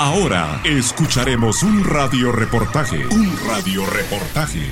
Ahora escucharemos un radio reportaje. Un radio reportaje.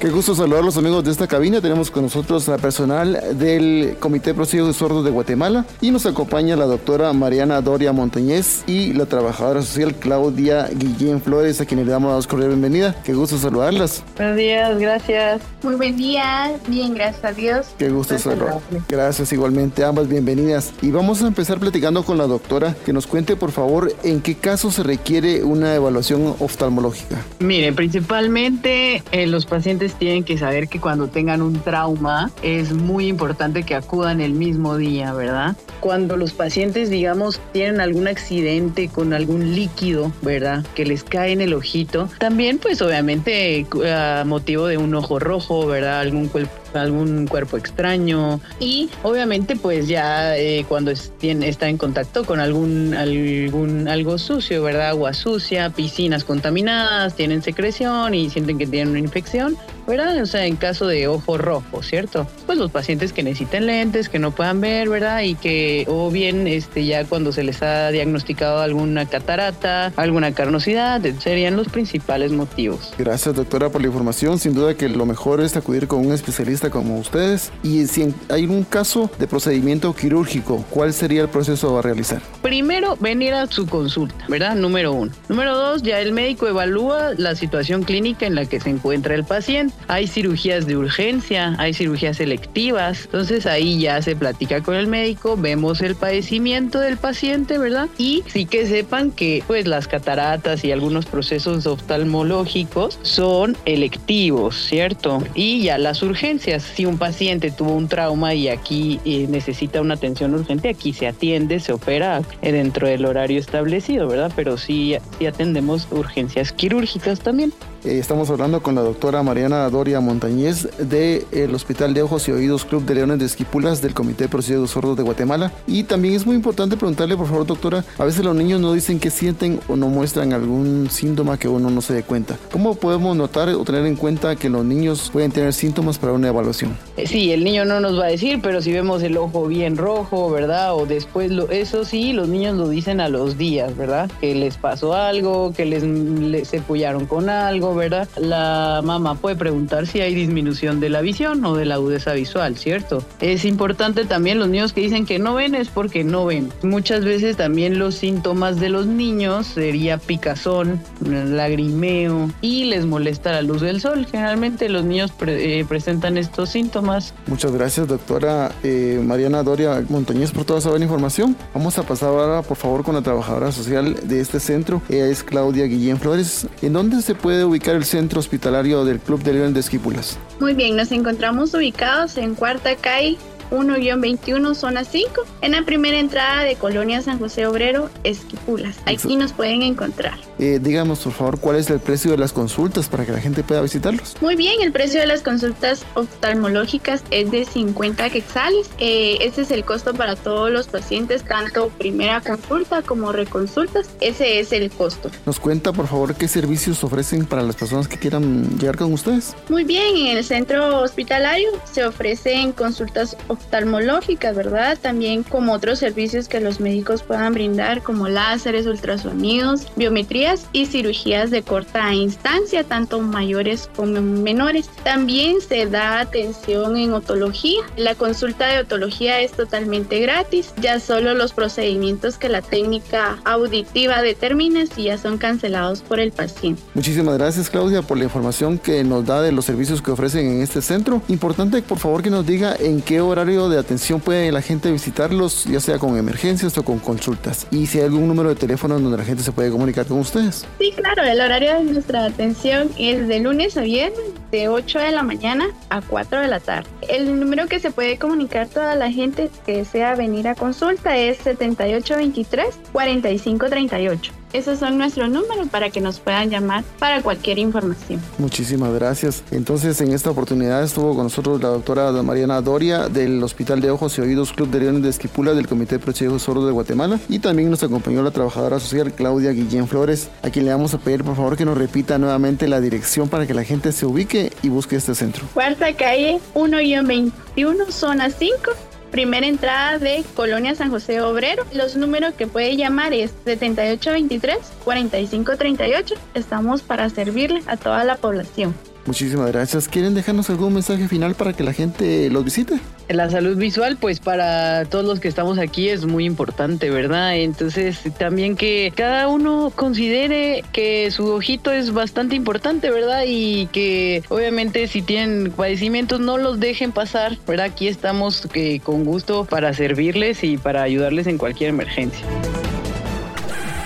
Qué gusto saludar a los amigos de esta cabina. Tenemos con nosotros a personal del Comité de de Sordos de Guatemala y nos acompaña la doctora Mariana Doria Montañez y la trabajadora social Claudia Guillén Flores, a quienes le damos la cordial bienvenida. Qué gusto saludarlas. Buenos días, gracias. Muy buen día, bien, gracias a Dios. Qué gusto saludarlas. Gracias igualmente, ambas bienvenidas. Y vamos a empezar platicando con la doctora, que nos cuente por favor en qué caso se requiere una evaluación oftalmológica. Mire, principalmente eh, los pacientes tienen que saber que cuando tengan un trauma es muy importante que acudan el mismo día, ¿verdad? Cuando los pacientes, digamos, tienen algún accidente con algún líquido, ¿verdad? Que les cae en el ojito, también pues obviamente a motivo de un ojo rojo, ¿verdad? Algún cuerpo algún cuerpo extraño y obviamente pues ya eh, cuando está en contacto con algún, algún algo sucio, ¿verdad? Agua sucia, piscinas contaminadas, tienen secreción y sienten que tienen una infección, ¿verdad? O sea, en caso de ojo rojo, ¿cierto? Pues los pacientes que necesiten lentes, que no puedan ver, ¿verdad? Y que o bien este ya cuando se les ha diagnosticado alguna catarata, alguna carnosidad, serían los principales motivos. Gracias, doctora, por la información. Sin duda que lo mejor es acudir con un especialista como ustedes? Y si hay un caso de procedimiento quirúrgico, ¿cuál sería el proceso a realizar? Primero, venir a su consulta, ¿verdad? Número uno. Número dos, ya el médico evalúa la situación clínica en la que se encuentra el paciente. Hay cirugías de urgencia, hay cirugías selectivas, entonces ahí ya se platica con el médico, vemos el padecimiento del paciente, ¿verdad? Y sí que sepan que pues las cataratas y algunos procesos oftalmológicos son electivos, ¿cierto? Y ya las urgencias si un paciente tuvo un trauma y aquí eh, necesita una atención urgente, aquí se atiende, se opera dentro del horario establecido, ¿verdad? Pero sí, sí atendemos urgencias quirúrgicas también. Eh, estamos hablando con la doctora Mariana Doria Montañez del Hospital de Ojos y Oídos Club de Leones de Esquipulas del Comité de Procedimientos Sordos de Guatemala. Y también es muy importante preguntarle, por favor, doctora, a veces los niños no dicen que sienten o no muestran algún síntoma que uno no se dé cuenta. ¿Cómo podemos notar o tener en cuenta que los niños pueden tener síntomas para una evaluación? Eh, sí, el niño no nos va a decir, pero si vemos el ojo bien rojo, ¿verdad? O después, lo, eso sí, los niños lo dicen a los días, ¿verdad? Que les pasó algo, que les, les se pullaron con algo ¿verdad? La mamá puede preguntar si hay disminución de la visión o de la agudeza visual, ¿cierto? Es importante también los niños que dicen que no ven es porque no ven. Muchas veces también los síntomas de los niños sería picazón, lagrimeo y les molesta la luz del sol. Generalmente los niños eh, presentan estos síntomas. Muchas gracias, doctora eh, Mariana Doria Montañez, por toda esa buena información. Vamos a pasar ahora, por favor, con la trabajadora social de este centro. Ella es Claudia Guillén Flores. ¿En dónde se puede ubicar el centro hospitalario del Club de León de Esquípulas? Muy bien, nos encontramos ubicados en Cuarta Calle 1-21, zona 5, en la primera entrada de Colonia San José Obrero, Esquipulas. Aquí nos pueden encontrar. Eh, díganos, por favor, cuál es el precio de las consultas para que la gente pueda visitarlos. Muy bien, el precio de las consultas oftalmológicas es de 50 quetzales. Eh, ese es el costo para todos los pacientes, tanto primera consulta como reconsultas. Ese es el costo. ¿Nos cuenta, por favor, qué servicios ofrecen para las personas que quieran llegar con ustedes? Muy bien, en el centro hospitalario se ofrecen consultas oftalmológicas oftalmológicas, ¿verdad? También como otros servicios que los médicos puedan brindar como láseres, ultrasonidos, biometrías y cirugías de corta instancia, tanto mayores como menores. También se da atención en otología. La consulta de otología es totalmente gratis, ya solo los procedimientos que la técnica auditiva determina si ya son cancelados por el paciente. Muchísimas gracias Claudia por la información que nos da de los servicios que ofrecen en este centro. Importante por favor que nos diga en qué horario de atención puede la gente visitarlos, ya sea con emergencias o con consultas? Y si hay algún número de teléfono donde la gente se puede comunicar con ustedes. Sí, claro, el horario de nuestra atención es de lunes a viernes, de 8 de la mañana a 4 de la tarde. El número que se puede comunicar toda la gente que desea venir a consulta es 7823 4538. Esos son nuestros números para que nos puedan llamar para cualquier información. Muchísimas gracias. Entonces, en esta oportunidad estuvo con nosotros la doctora Mariana Doria del Hospital de Ojos y Oídos Club de Leones de Esquipula del Comité de Protección Sordos de Guatemala y también nos acompañó la trabajadora social Claudia Guillén Flores, a quien le vamos a pedir por favor que nos repita nuevamente la dirección para que la gente se ubique y busque este centro. Cuarta calle 1-21, zona 5 primera entrada de Colonia San José Obrero. Los números que puede llamar es 7823-4538. Estamos para servirle a toda la población. Muchísimas gracias. ¿Quieren dejarnos algún mensaje final para que la gente los visite? La salud visual, pues para todos los que estamos aquí es muy importante, ¿verdad? Entonces también que cada uno considere que su ojito es bastante importante, ¿verdad? Y que obviamente si tienen padecimientos no los dejen pasar, ¿verdad? Aquí estamos que, con gusto para servirles y para ayudarles en cualquier emergencia.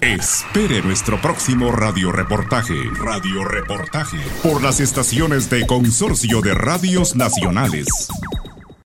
Espere nuestro próximo radioreportaje. Radioreportaje. Por las estaciones de Consorcio de Radios Nacionales.